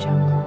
jungle.